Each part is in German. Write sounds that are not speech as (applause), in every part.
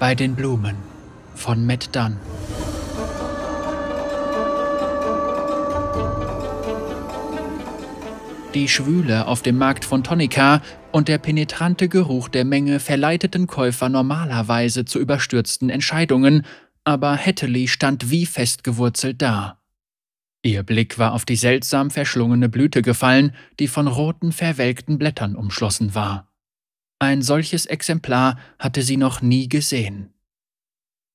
Bei den Blumen von Matt Dunn. Die Schwüle auf dem Markt von Tonica und der penetrante Geruch der Menge verleiteten Käufer normalerweise zu überstürzten Entscheidungen, aber Hatterley stand wie festgewurzelt da. Ihr Blick war auf die seltsam verschlungene Blüte gefallen, die von roten, verwelkten Blättern umschlossen war. Ein solches Exemplar hatte sie noch nie gesehen.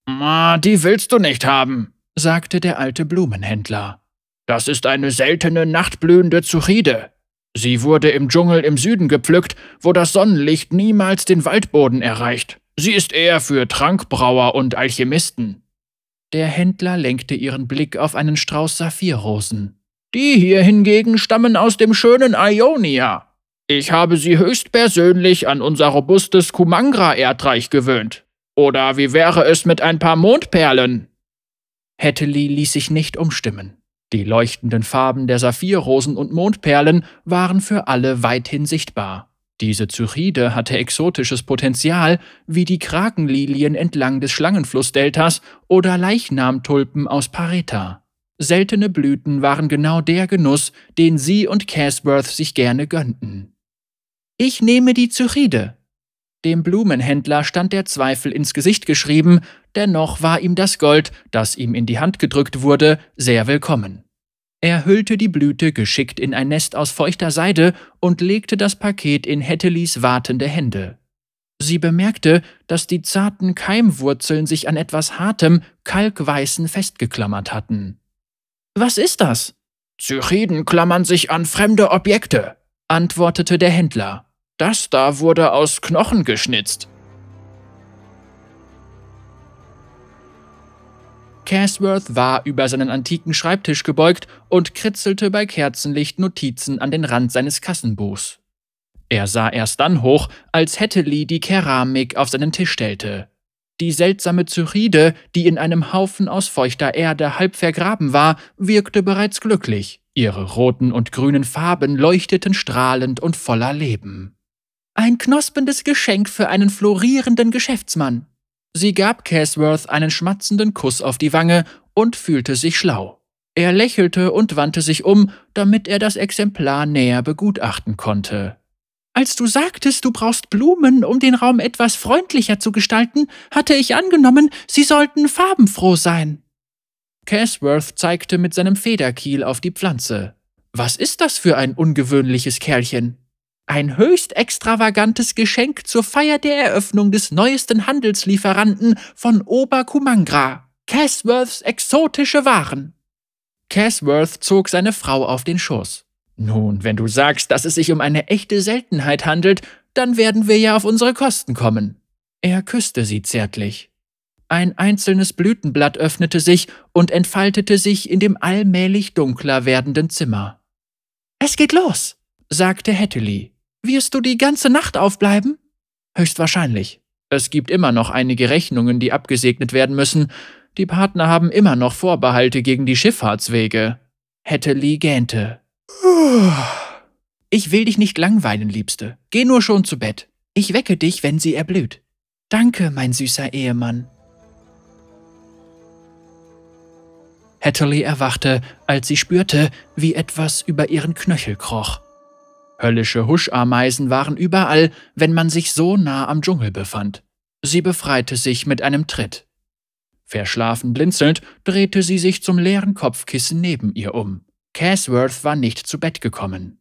Ma, die willst du nicht haben, sagte der alte Blumenhändler. Das ist eine seltene nachtblühende Zuchide. Sie wurde im Dschungel im Süden gepflückt, wo das Sonnenlicht niemals den Waldboden erreicht. Sie ist eher für Trankbrauer und Alchemisten. Der Händler lenkte ihren Blick auf einen Strauß Saphirrosen. Die hier hingegen stammen aus dem schönen Ionia. Ich habe sie höchstpersönlich an unser robustes Kumangra-Erdreich gewöhnt. Oder wie wäre es mit ein paar Mondperlen? Hatterley ließ sich nicht umstimmen. Die leuchtenden Farben der Saphirrosen und Mondperlen waren für alle weithin sichtbar. Diese Zyride hatte exotisches Potenzial, wie die Krakenlilien entlang des Schlangenflussdeltas oder Leichnamtulpen aus Pareta. Seltene Blüten waren genau der Genuss, den sie und Casworth sich gerne gönnten. Ich nehme die Zyride. Dem Blumenhändler stand der Zweifel ins Gesicht geschrieben, dennoch war ihm das Gold, das ihm in die Hand gedrückt wurde, sehr willkommen. Er hüllte die Blüte geschickt in ein Nest aus feuchter Seide und legte das Paket in Hetteleys wartende Hände. Sie bemerkte, dass die zarten Keimwurzeln sich an etwas Hartem, Kalkweißen festgeklammert hatten. Was ist das? Zyriden klammern sich an fremde Objekte, antwortete der Händler. Das da wurde aus Knochen geschnitzt. Casworth war über seinen antiken Schreibtisch gebeugt und kritzelte bei Kerzenlicht Notizen an den Rand seines Kassenbuchs. Er sah erst dann hoch, als Hatterley die Keramik auf seinen Tisch stellte. Die seltsame Zyride, die in einem Haufen aus feuchter Erde halb vergraben war, wirkte bereits glücklich. Ihre roten und grünen Farben leuchteten strahlend und voller Leben. Ein knospendes Geschenk für einen florierenden Geschäftsmann. Sie gab Casworth einen schmatzenden Kuss auf die Wange und fühlte sich schlau. Er lächelte und wandte sich um, damit er das Exemplar näher begutachten konnte. Als du sagtest, du brauchst Blumen, um den Raum etwas freundlicher zu gestalten, hatte ich angenommen, sie sollten farbenfroh sein. Casworth zeigte mit seinem Federkiel auf die Pflanze. Was ist das für ein ungewöhnliches Kerlchen? Ein höchst extravagantes Geschenk zur Feier der Eröffnung des neuesten Handelslieferanten von Oberkumangra. Casworths exotische Waren. Casworth zog seine Frau auf den Schoß. Nun, wenn du sagst, dass es sich um eine echte Seltenheit handelt, dann werden wir ja auf unsere Kosten kommen. Er küsste sie zärtlich. Ein einzelnes Blütenblatt öffnete sich und entfaltete sich in dem allmählich dunkler werdenden Zimmer. Es geht los, sagte Hatterley. Wirst du die ganze Nacht aufbleiben? Höchstwahrscheinlich. Es gibt immer noch einige Rechnungen, die abgesegnet werden müssen. Die Partner haben immer noch Vorbehalte gegen die Schifffahrtswege. Lee gähnte. (sighs) Ich will dich nicht langweilen, Liebste. Geh nur schon zu Bett. Ich wecke dich, wenn sie erblüht. Danke, mein süßer Ehemann. Hatterley erwachte, als sie spürte, wie etwas über ihren Knöchel kroch. Höllische Huschameisen waren überall, wenn man sich so nah am Dschungel befand. Sie befreite sich mit einem Tritt. Verschlafen blinzelnd drehte sie sich zum leeren Kopfkissen neben ihr um. Casworth war nicht zu Bett gekommen.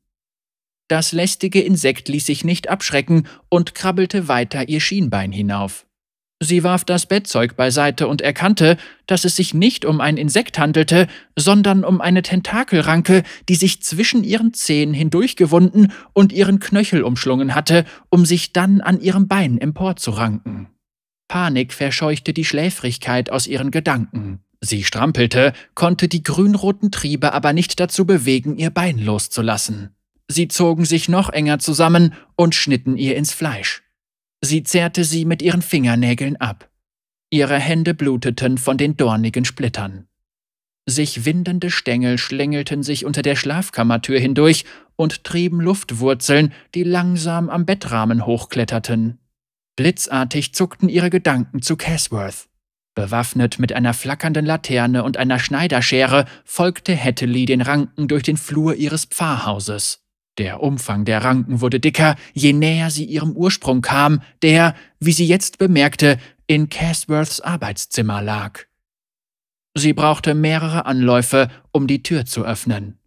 Das lästige Insekt ließ sich nicht abschrecken und krabbelte weiter ihr Schienbein hinauf. Sie warf das Bettzeug beiseite und erkannte, dass es sich nicht um ein Insekt handelte, sondern um eine Tentakelranke, die sich zwischen ihren Zehen hindurchgewunden und ihren Knöchel umschlungen hatte, um sich dann an ihrem Bein emporzuranken. Panik verscheuchte die Schläfrigkeit aus ihren Gedanken. Sie strampelte, konnte die grünroten Triebe aber nicht dazu bewegen, ihr Bein loszulassen. Sie zogen sich noch enger zusammen und schnitten ihr ins Fleisch. Sie zerrte sie mit ihren Fingernägeln ab. Ihre Hände bluteten von den dornigen Splittern. Sich windende Stängel schlängelten sich unter der Schlafkammertür hindurch und trieben Luftwurzeln, die langsam am Bettrahmen hochkletterten. Blitzartig zuckten ihre Gedanken zu Casworth. Bewaffnet mit einer flackernden Laterne und einer Schneiderschere folgte Hatterley den Ranken durch den Flur ihres Pfarrhauses. Der Umfang der Ranken wurde dicker, je näher sie ihrem Ursprung kam, der, wie sie jetzt bemerkte, in Casworths Arbeitszimmer lag. Sie brauchte mehrere Anläufe, um die Tür zu öffnen.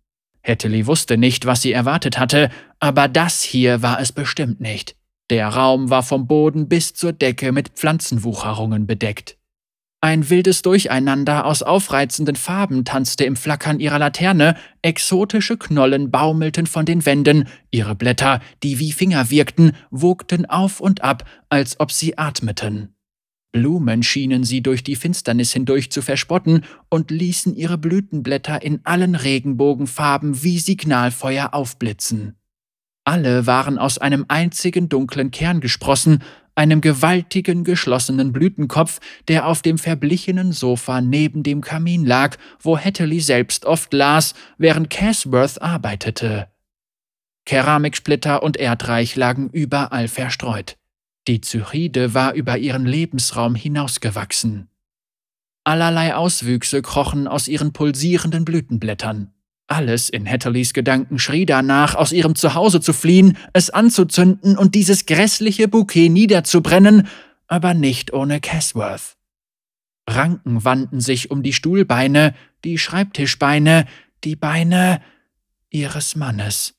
Hatterley wusste nicht, was sie erwartet hatte, aber das hier war es bestimmt nicht. Der Raum war vom Boden bis zur Decke mit Pflanzenwucherungen bedeckt. Ein wildes Durcheinander aus aufreizenden Farben tanzte im Flackern ihrer Laterne, exotische Knollen baumelten von den Wänden, ihre Blätter, die wie Finger wirkten, wogten auf und ab, als ob sie atmeten. Blumen schienen sie durch die Finsternis hindurch zu verspotten und ließen ihre Blütenblätter in allen Regenbogenfarben wie Signalfeuer aufblitzen. Alle waren aus einem einzigen dunklen Kern gesprossen, einem gewaltigen geschlossenen Blütenkopf, der auf dem verblichenen Sofa neben dem Kamin lag, wo Hatterley selbst oft las, während Casworth arbeitete. Keramiksplitter und Erdreich lagen überall verstreut. Die Zyride war über ihren Lebensraum hinausgewachsen. Allerlei Auswüchse krochen aus ihren pulsierenden Blütenblättern. Alles in Hatterleys Gedanken schrie danach, aus ihrem Zuhause zu fliehen, es anzuzünden und dieses grässliche Bouquet niederzubrennen, aber nicht ohne Casworth. Ranken wandten sich um die Stuhlbeine, die Schreibtischbeine, die Beine ihres Mannes.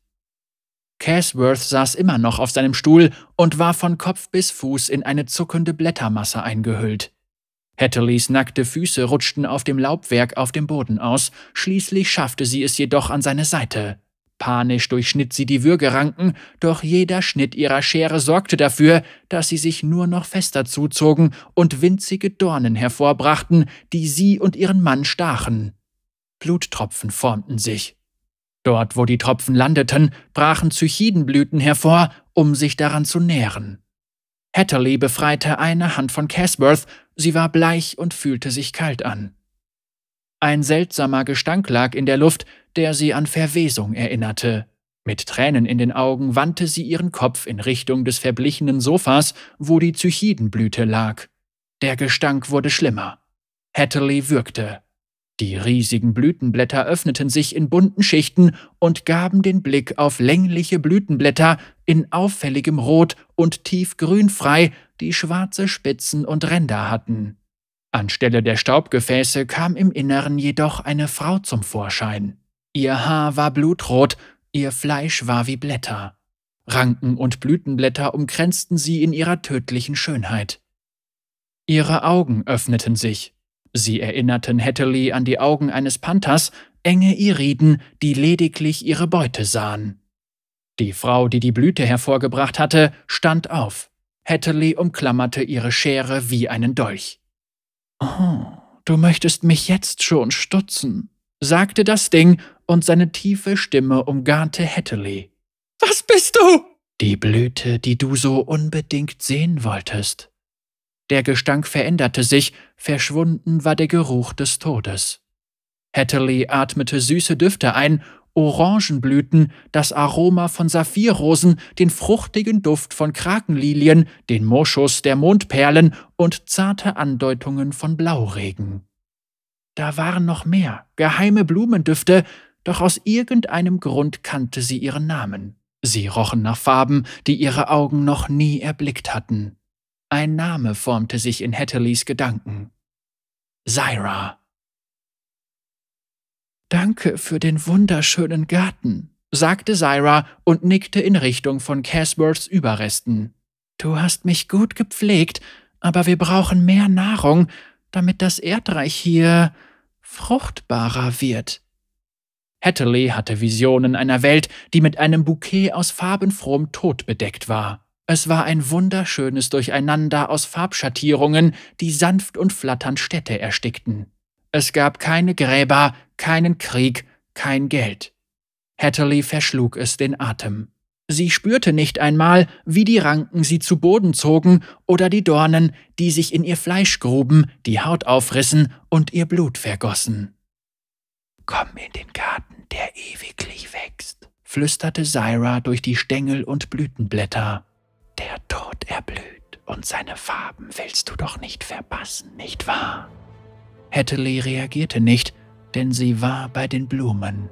Casworth saß immer noch auf seinem Stuhl und war von Kopf bis Fuß in eine zuckende Blättermasse eingehüllt. Hatterleys nackte Füße rutschten auf dem Laubwerk auf dem Boden aus, schließlich schaffte sie es jedoch an seine Seite. Panisch durchschnitt sie die Würgeranken, doch jeder Schnitt ihrer Schere sorgte dafür, dass sie sich nur noch fester zuzogen und winzige Dornen hervorbrachten, die sie und ihren Mann stachen. Bluttropfen formten sich. Dort, wo die Tropfen landeten, brachen Zychidenblüten hervor, um sich daran zu nähren. Hatterley befreite eine Hand von Casworth, sie war bleich und fühlte sich kalt an. Ein seltsamer Gestank lag in der Luft, der sie an Verwesung erinnerte. Mit Tränen in den Augen wandte sie ihren Kopf in Richtung des verblichenen Sofas, wo die Zychidenblüte lag. Der Gestank wurde schlimmer. Hatterley würgte. Die riesigen Blütenblätter öffneten sich in bunten Schichten und gaben den Blick auf längliche Blütenblätter in auffälligem Rot und tiefgrün frei, die schwarze Spitzen und Ränder hatten. Anstelle der Staubgefäße kam im Inneren jedoch eine Frau zum Vorschein. Ihr Haar war blutrot, ihr Fleisch war wie Blätter. Ranken und Blütenblätter umkränzten sie in ihrer tödlichen Schönheit. Ihre Augen öffneten sich, Sie erinnerten Hatterley an die Augen eines Panthers, enge Iriden, die lediglich ihre Beute sahen. Die Frau, die die Blüte hervorgebracht hatte, stand auf. Hatterley umklammerte ihre Schere wie einen Dolch. Oh, du möchtest mich jetzt schon stutzen, sagte das Ding, und seine tiefe Stimme umgarnte Hatterley. Was bist du? Die Blüte, die du so unbedingt sehen wolltest. Der Gestank veränderte sich, verschwunden war der Geruch des Todes. Hatterley atmete süße Düfte ein, Orangenblüten, das Aroma von Saphirrosen, den fruchtigen Duft von Krakenlilien, den Moschus der Mondperlen und zarte Andeutungen von Blauregen. Da waren noch mehr, geheime Blumendüfte, doch aus irgendeinem Grund kannte sie ihren Namen. Sie rochen nach Farben, die ihre Augen noch nie erblickt hatten. Ein Name formte sich in Hatterleys Gedanken. Zyra. Danke für den wunderschönen Garten, sagte Zyra und nickte in Richtung von Casworths Überresten. Du hast mich gut gepflegt, aber wir brauchen mehr Nahrung, damit das Erdreich hier fruchtbarer wird. Hatterley hatte Visionen einer Welt, die mit einem Bouquet aus farbenfrohem Tod bedeckt war. Es war ein wunderschönes Durcheinander aus Farbschattierungen, die sanft und flatternd Städte erstickten. Es gab keine Gräber, keinen Krieg, kein Geld. Hatterley verschlug es den Atem. Sie spürte nicht einmal, wie die Ranken sie zu Boden zogen oder die Dornen, die sich in ihr Fleisch gruben, die Haut aufrissen und ihr Blut vergossen. Komm in den Garten, der ewiglich wächst, flüsterte Syra durch die Stängel und Blütenblätter. Und seine Farben willst du doch nicht verpassen, nicht wahr? Hatterley reagierte nicht, denn sie war bei den Blumen.